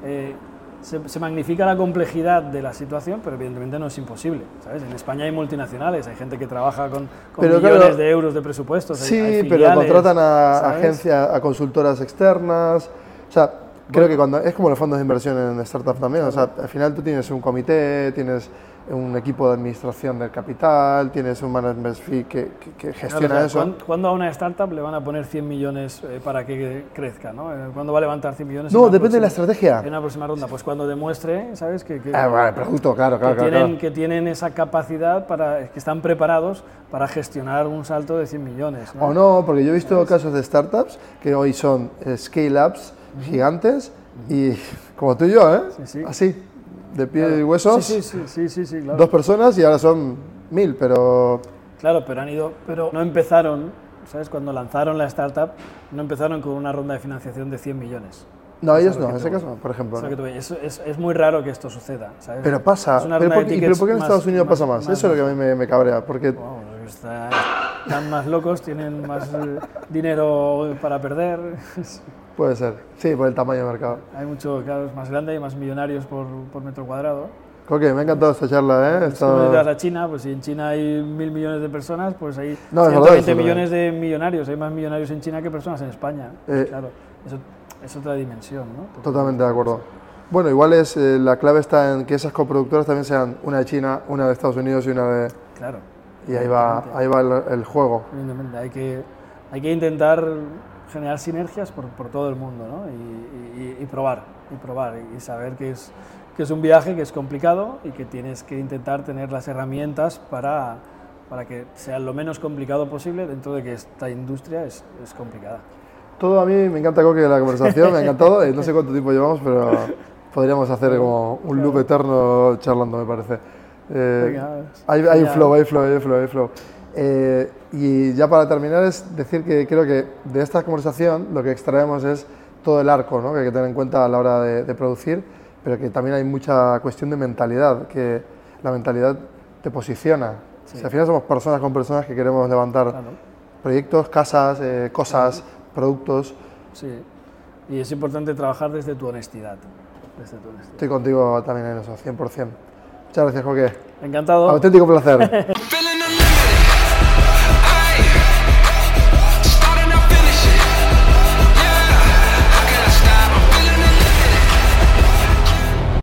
eh, se, magnifica la complejidad de la situación, pero evidentemente no es imposible. ¿sabes? En España hay multinacionales, hay gente que trabaja con, millones de euros de presupuestos. Sí, pero contratan a agencias, a consultoras externas. O sea, Creo que cuando es como los fondos de inversión en startups también, o sea, al final tú tienes un comité, tienes un equipo de administración del capital, tienes un management fee que, que, gestiona eso. ¿Cuándo a una startup le van a poner 100 millones eh, para que crezca? ¿no? Eh, ¿Cuándo va a levantar 100 millones? No, depende de la estrategia. En una próxima ronda, pues cuando demuestre, ¿sabes? Que, que ah, vale, producto, claro, claro, que tienen, que tienen esa capacidad, para, que están preparados para gestionar un salto de 100 millones. O no, porque yo he visto casos de startups que hoy son gigantes y como tú y yo, ¿eh? Así, de pie y huesos. Sí, sí, sí, sí, Dos personas y ahora son mil, pero... Claro, pero han ido, pero no empezaron, ¿sabes? Cuando lanzaron la startup, no empezaron con una ronda de financiación de 100 millones. No, ellos no, en ese caso, por ejemplo. Es, es, es, muy raro que esto suceda, ¿sabes? Pero pasa. Pero por, ¿Pero por qué en Estados Unidos pasa más? Eso es lo que a mí me, me cabrea, porque... están más locos, tienen más eh, dinero para perder. <laughs> Puede ser, sí, por el tamaño del mercado. Hay mucho, claro, es más grande, hay más millonarios por, por metro cuadrado. Ok, me ha encantado esta charla. ¿eh? Estado... Si a China, pues si en China hay mil millones de personas, pues hay no, 120 millones de millonarios. Hay más millonarios en China que personas en España. Eh, claro, eso es otra dimensión, ¿no? Totalmente de acuerdo. Bueno, igual es eh, la clave está en que esas coproductoras también sean una de China, una de Estados Unidos y una de... Claro. Y ahí va, ahí va el, el juego. Hay que, hay que intentar generar sinergias por, por todo el mundo ¿no? y, y, probar, y probar y saber que es, que es un viaje que es complicado y que tienes que intentar tener las herramientas para, para que sea lo menos complicado posible dentro de que esta industria es, es complicada. Todo a mí me encanta Coque la conversación, me ha encantado, <laughs> no sé cuánto tiempo llevamos, pero podríamos hacer como un loop eterno charlando, me parece. Eh, hay, hay, flow, hay flow, hay flow, hay flow. Eh, y ya para terminar es decir que creo que de esta conversación lo que extraemos es todo el arco ¿no? que hay que tener en cuenta a la hora de, producir, pero que también hay mucha cuestión de mentalidad, que la mentalidad te posiciona. Si al final somos personas con personas que queremos levantar proyectos, casas, eh, cosas, productos. Sí, y es importante trabajar desde tu honestidad. Desde tu honestidad. Estoy contigo también en eso, 100%. Muchas gracias, Joaquín. Encantado. Auténtico placer. <laughs>